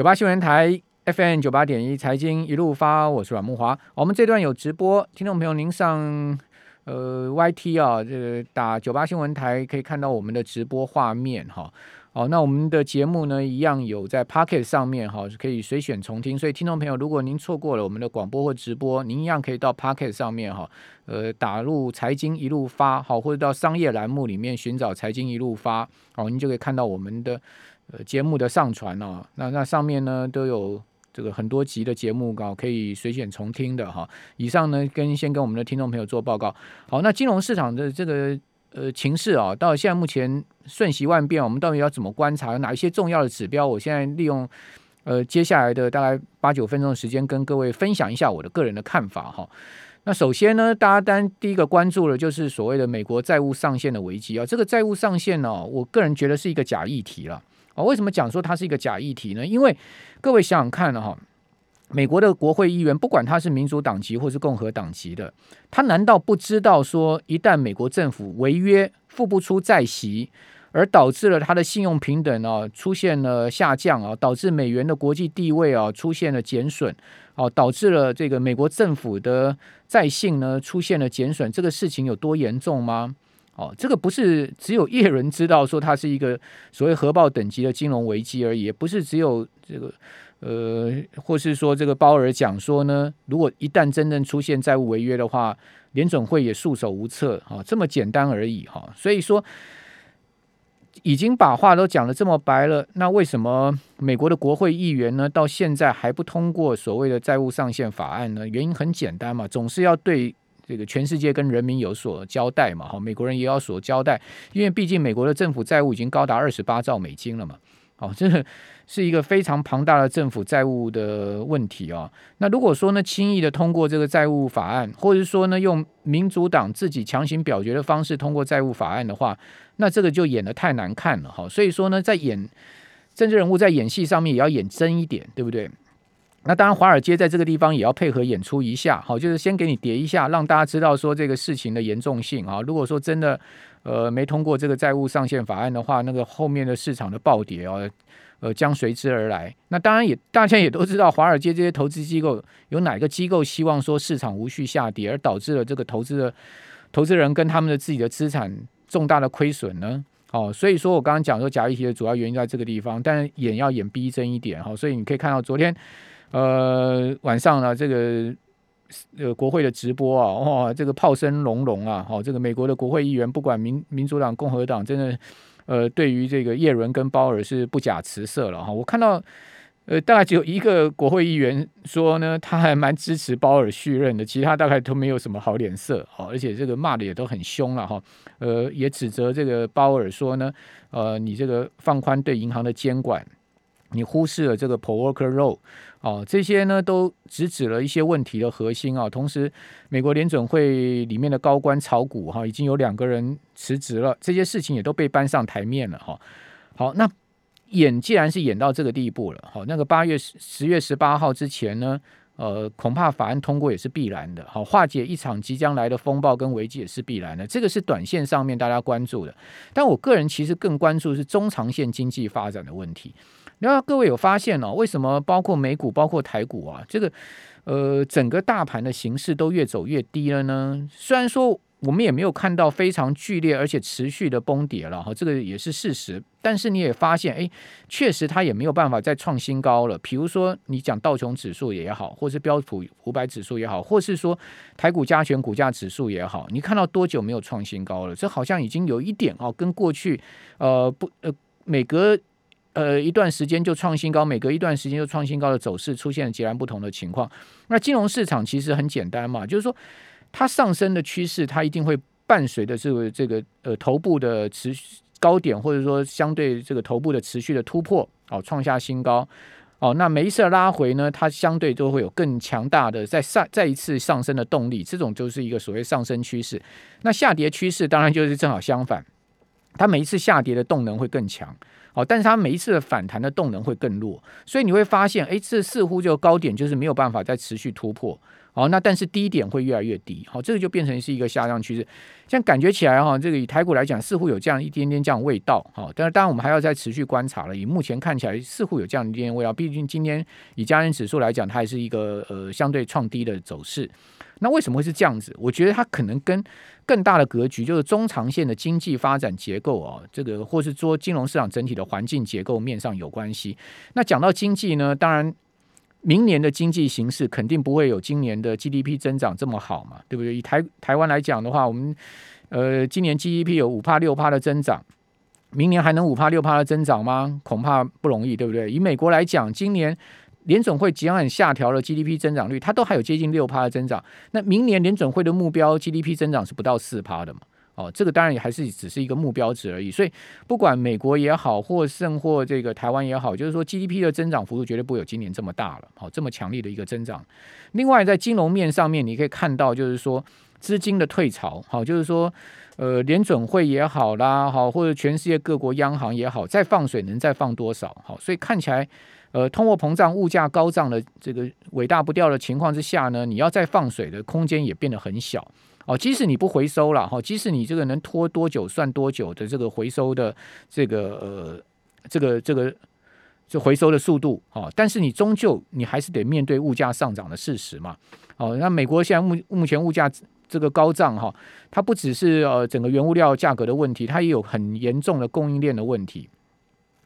九八新闻台 FM 九八点一财经一路发，我是阮木华。我们这段有直播，听众朋友您上呃 YT 啊，这个打九八新闻台可以看到我们的直播画面哈。好，那我们的节目呢，一样有在 Pocket 上面哈，可以随选重听。所以听众朋友，如果您错过了我们的广播或直播，您一样可以到 Pocket 上面哈，呃，打入财经一路发好，或者到商业栏目里面寻找财经一路发好，您就可以看到我们的呃节目的上传哦。那那上面呢都有这个很多集的节目稿可以随选重听的哈。以上呢跟先跟我们的听众朋友做报告。好，那金融市场的这个。呃，情势啊，到现在目前瞬息万变，我们到底要怎么观察？哪一些重要的指标？我现在利用呃接下来的大概八九分钟的时间，跟各位分享一下我的个人的看法哈。那首先呢，大家单第一个关注的就是所谓的美国债务上限的危机啊。这个债务上限呢，我个人觉得是一个假议题了啊。为什么讲说它是一个假议题呢？因为各位想想看哈。美国的国会议员，不管他是民主党籍或是共和党籍的，他难道不知道说，一旦美国政府违约付不出债息，而导致了他的信用平等啊出现了下降啊，导致美元的国际地位啊出现了减损，哦，导致了这个美国政府的债信呢出现了减损，这个事情有多严重吗？哦，这个不是只有叶伦知道说它是一个所谓核爆等级的金融危机而已，也不是只有这个。呃，或是说这个鲍尔讲说呢，如果一旦真正出现债务违约的话，联总会也束手无策啊，这么简单而已哈。所以说，已经把话都讲的这么白了，那为什么美国的国会议员呢，到现在还不通过所谓的债务上限法案呢？原因很简单嘛，总是要对这个全世界跟人民有所交代嘛，哈，美国人也要所交代，因为毕竟美国的政府债务已经高达二十八兆美金了嘛，哦，这。是一个非常庞大的政府债务的问题啊。那如果说呢，轻易的通过这个债务法案，或者说呢，用民主党自己强行表决的方式通过债务法案的话，那这个就演的太难看了哈。所以说呢，在演政治人物在演戏上面也要演真一点，对不对？那当然，华尔街在这个地方也要配合演出一下，好，就是先给你叠一下，让大家知道说这个事情的严重性啊。如果说真的呃没通过这个债务上限法案的话，那个后面的市场的暴跌哦。呃，将随之而来。那当然也，大家也都知道，华尔街这些投资机构有哪个机构希望说市场无序下跌，而导致了这个投资的投资人跟他们的自己的资产重大的亏损呢？哦，所以说我刚刚讲说假议题的主要原因在这个地方，但演要演逼真一点哈。所以你可以看到昨天呃晚上呢，这个呃国会的直播啊，哇，这个炮声隆隆啊，好，这个美国的国会议员不管民民主党、共和党，真的。呃，对于这个叶伦跟鲍尔是不假辞色了哈。我看到，呃，大概只有一个国会议员说呢，他还蛮支持鲍尔续任的，其他大概都没有什么好脸色哈，而且这个骂的也都很凶了哈。呃，也指责这个鲍尔说呢，呃，你这个放宽对银行的监管。你忽视了这个 p o worker role，哦，这些呢都直指了一些问题的核心啊。同时，美国联准会里面的高官炒股哈，已经有两个人辞职了，这些事情也都被搬上台面了哈。好，那演既然是演到这个地步了，好，那个八月十十月十八号之前呢，呃，恐怕法案通过也是必然的。好，化解一场即将来的风暴跟危机也是必然的。这个是短线上面大家关注的，但我个人其实更关注是中长线经济发展的问题。那各位有发现哦？为什么包括美股、包括台股啊，这个呃整个大盘的形势都越走越低了呢？虽然说我们也没有看到非常剧烈而且持续的崩跌了哈，这个也是事实。但是你也发现，哎，确实它也没有办法再创新高了。比如说你讲道琼指数也好，或是标普五百指数也好，或是说台股加权股价指数也好，你看到多久没有创新高了？这好像已经有一点哦，跟过去呃不呃每隔。呃，一段时间就创新高，每隔一段时间就创新高的走势出现了截然不同的情况。那金融市场其实很简单嘛，就是说它上升的趋势，它一定会伴随的这个这个呃头部的持续高点，或者说相对这个头部的持续的突破，哦，创下新高，哦，那每一次拉回呢，它相对都会有更强大的再上再一次上升的动力，这种就是一个所谓上升趋势。那下跌趋势当然就是正好相反，它每一次下跌的动能会更强。好，但是它每一次的反弹的动能会更弱，所以你会发现，哎，这似乎就高点就是没有办法再持续突破。好，那但是低点会越来越低，好，这个就变成是一个下降趋势。像感觉起来哈，这个以台股来讲，似乎有这样一点点这样味道，好，但是当然我们还要再持续观察了。以目前看起来，似乎有这样一点点味道。毕竟今天以加权指数来讲，它还是一个呃相对创低的走势。那为什么会是这样子？我觉得它可能跟更大的格局，就是中长线的经济发展结构啊，这个或是说金融市场整体的环境结构面上有关系。那讲到经济呢，当然。明年的经济形势肯定不会有今年的 GDP 增长这么好嘛，对不对？以台台湾来讲的话，我们呃今年 GDP 有五帕六帕的增长，明年还能五帕六帕的增长吗？恐怕不容易，对不对？以美国来讲，今年联总会即将下调了 GDP 增长率，它都还有接近六帕的增长，那明年联总会的目标 GDP 增长是不到四帕的嘛？哦，这个当然也还是只是一个目标值而已，所以不管美国也好，或甚或这个台湾也好，就是说 GDP 的增长幅度绝对不会有今年这么大了，好，这么强力的一个增长。另外，在金融面上面，你可以看到，就是说资金的退潮，好，就是说呃联准会也好啦，好，或者全世界各国央行也好，再放水能再放多少？好，所以看起来呃通货膨胀、物价高涨的这个尾大不掉的情况之下呢，你要再放水的空间也变得很小。哦，即使你不回收了哈，即使你这个能拖多久算多久的这个回收的这个呃这个这个就回收的速度哦，但是你终究你还是得面对物价上涨的事实嘛。哦，那美国现在目目前物价这个高涨哈，它不只是呃整个原物料价格的问题，它也有很严重的供应链的问题。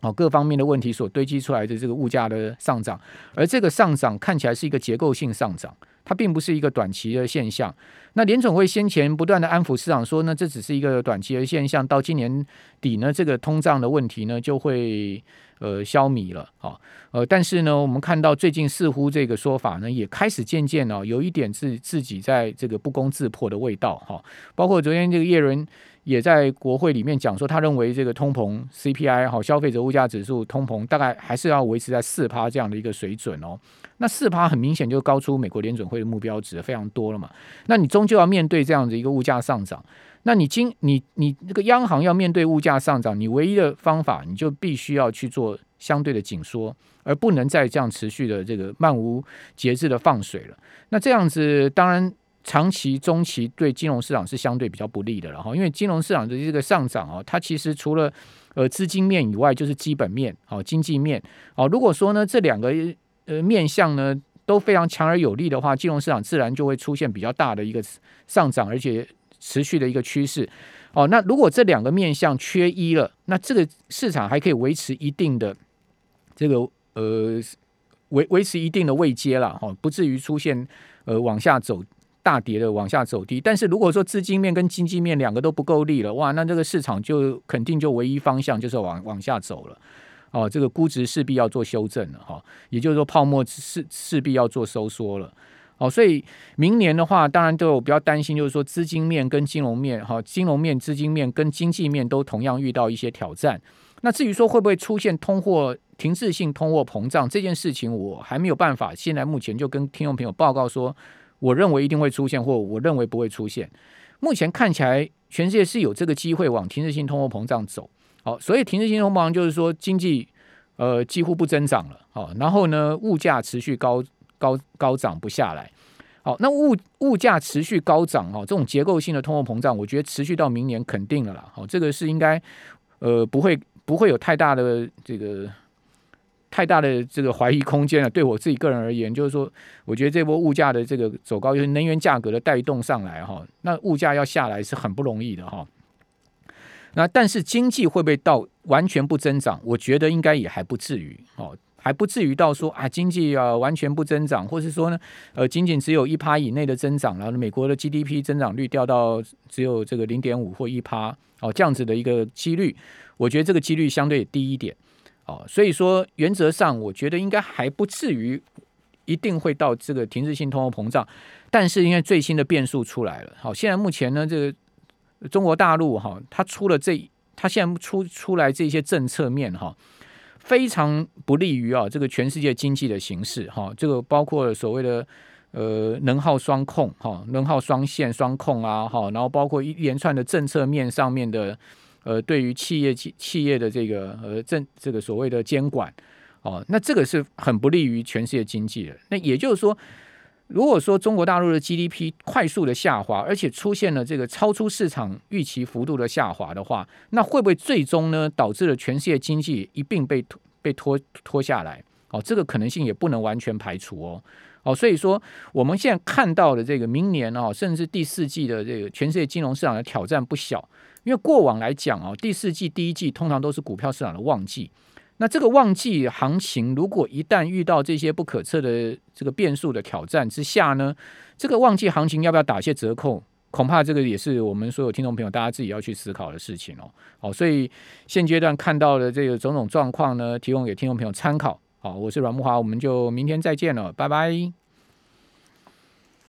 哦，各方面的问题所堆积出来的这个物价的上涨，而这个上涨看起来是一个结构性上涨。它并不是一个短期的现象。那联总会先前不断的安抚市场说呢，这只是一个短期的现象，到今年底呢，这个通胀的问题呢就会呃消弭了。好，呃，但是呢，我们看到最近似乎这个说法呢也开始渐渐哦有一点自自己在这个不攻自破的味道。哈，包括昨天这个叶伦。也在国会里面讲说，他认为这个通膨 CPI 好消费者物价指数通膨大概还是要维持在四趴这样的一个水准哦。那四趴很明显就高出美国联准会的目标值非常多了嘛。那你终究要面对这样的一个物价上涨，那你今你你那个央行要面对物价上涨，你唯一的方法你就必须要去做相对的紧缩，而不能再这样持续的这个漫无节制的放水了。那这样子当然。长期、中期对金融市场是相对比较不利的了哈，因为金融市场的这个上涨啊，它其实除了呃资金面以外，就是基本面、好经济面。好，如果说呢这两个呃面向呢都非常强而有力的话，金融市场自然就会出现比较大的一个上涨，而且持续的一个趋势。哦，那如果这两个面向缺一了，那这个市场还可以维持一定的这个呃维维持一定的位阶了哈，不至于出现呃往下走。大跌的往下走低，但是如果说资金面跟经济面两个都不够力了，哇，那这个市场就肯定就唯一方向就是往往下走了，哦，这个估值势必要做修正了哈，也就是说泡沫势势必要做收缩了，哦，所以明年的话，当然都有比较担心，就是说资金面跟金融面哈，金融面、资金面跟经济面都同样遇到一些挑战。那至于说会不会出现通货停滞性通货膨胀这件事情，我还没有办法，现在目前就跟听众朋友报告说。我认为一定会出现，或我认为不会出现。目前看起来，全世界是有这个机会往停滞性通货膨胀走。好，所以停滞性通膨就是说经济呃几乎不增长了。好，然后呢，物价持续高高高涨不下来。好，那物物价持续高涨哈，这种结构性的通货膨胀，我觉得持续到明年肯定了啦。好，这个是应该呃不会不会有太大的这个。太大的这个怀疑空间了。对我自己个人而言，就是说，我觉得这波物价的这个走高，就是能源价格的带动上来哈，那物价要下来是很不容易的哈。那但是经济会不会到完全不增长？我觉得应该也还不至于哦，还不至于到说啊，经济啊完全不增长，或是说呢，呃，仅仅只有一趴以内的增长，然后美国的 GDP 增长率掉到只有这个零点五或一趴哦，这样子的一个几率，我觉得这个几率相对低一点。哦，所以说原则上，我觉得应该还不至于一定会到这个停滞性通货膨胀，但是因为最新的变数出来了，好，现在目前呢，这个中国大陆哈，它出了这，它现在出出来这些政策面哈，非常不利于啊这个全世界经济的形势哈，这个包括所谓的呃能耗双控哈，能耗双线双控啊哈，然后包括一连串的政策面上面的。呃对于企业企企业的这个呃政这个所谓的监管哦，那这个是很不利于全世界经济的。那也就是说。如果说中国大陆的 GDP 快速的下滑，而且出现了这个超出市场预期幅度的下滑的话，那会不会最终呢导致了全世界经济一并被拖被拖拖下来？哦，这个可能性也不能完全排除哦。哦，所以说我们现在看到的这个明年哦，甚至第四季的这个全世界金融市场的挑战不小，因为过往来讲哦，第四季第一季通常都是股票市场的旺季。那这个旺季行情，如果一旦遇到这些不可测的这个变数的挑战之下呢，这个旺季行情要不要打些折扣？恐怕这个也是我们所有听众朋友大家自己要去思考的事情哦。好，所以现阶段看到的这个种种状况呢，提供给听众朋友参考。好，我是阮木华，我们就明天再见了，拜拜。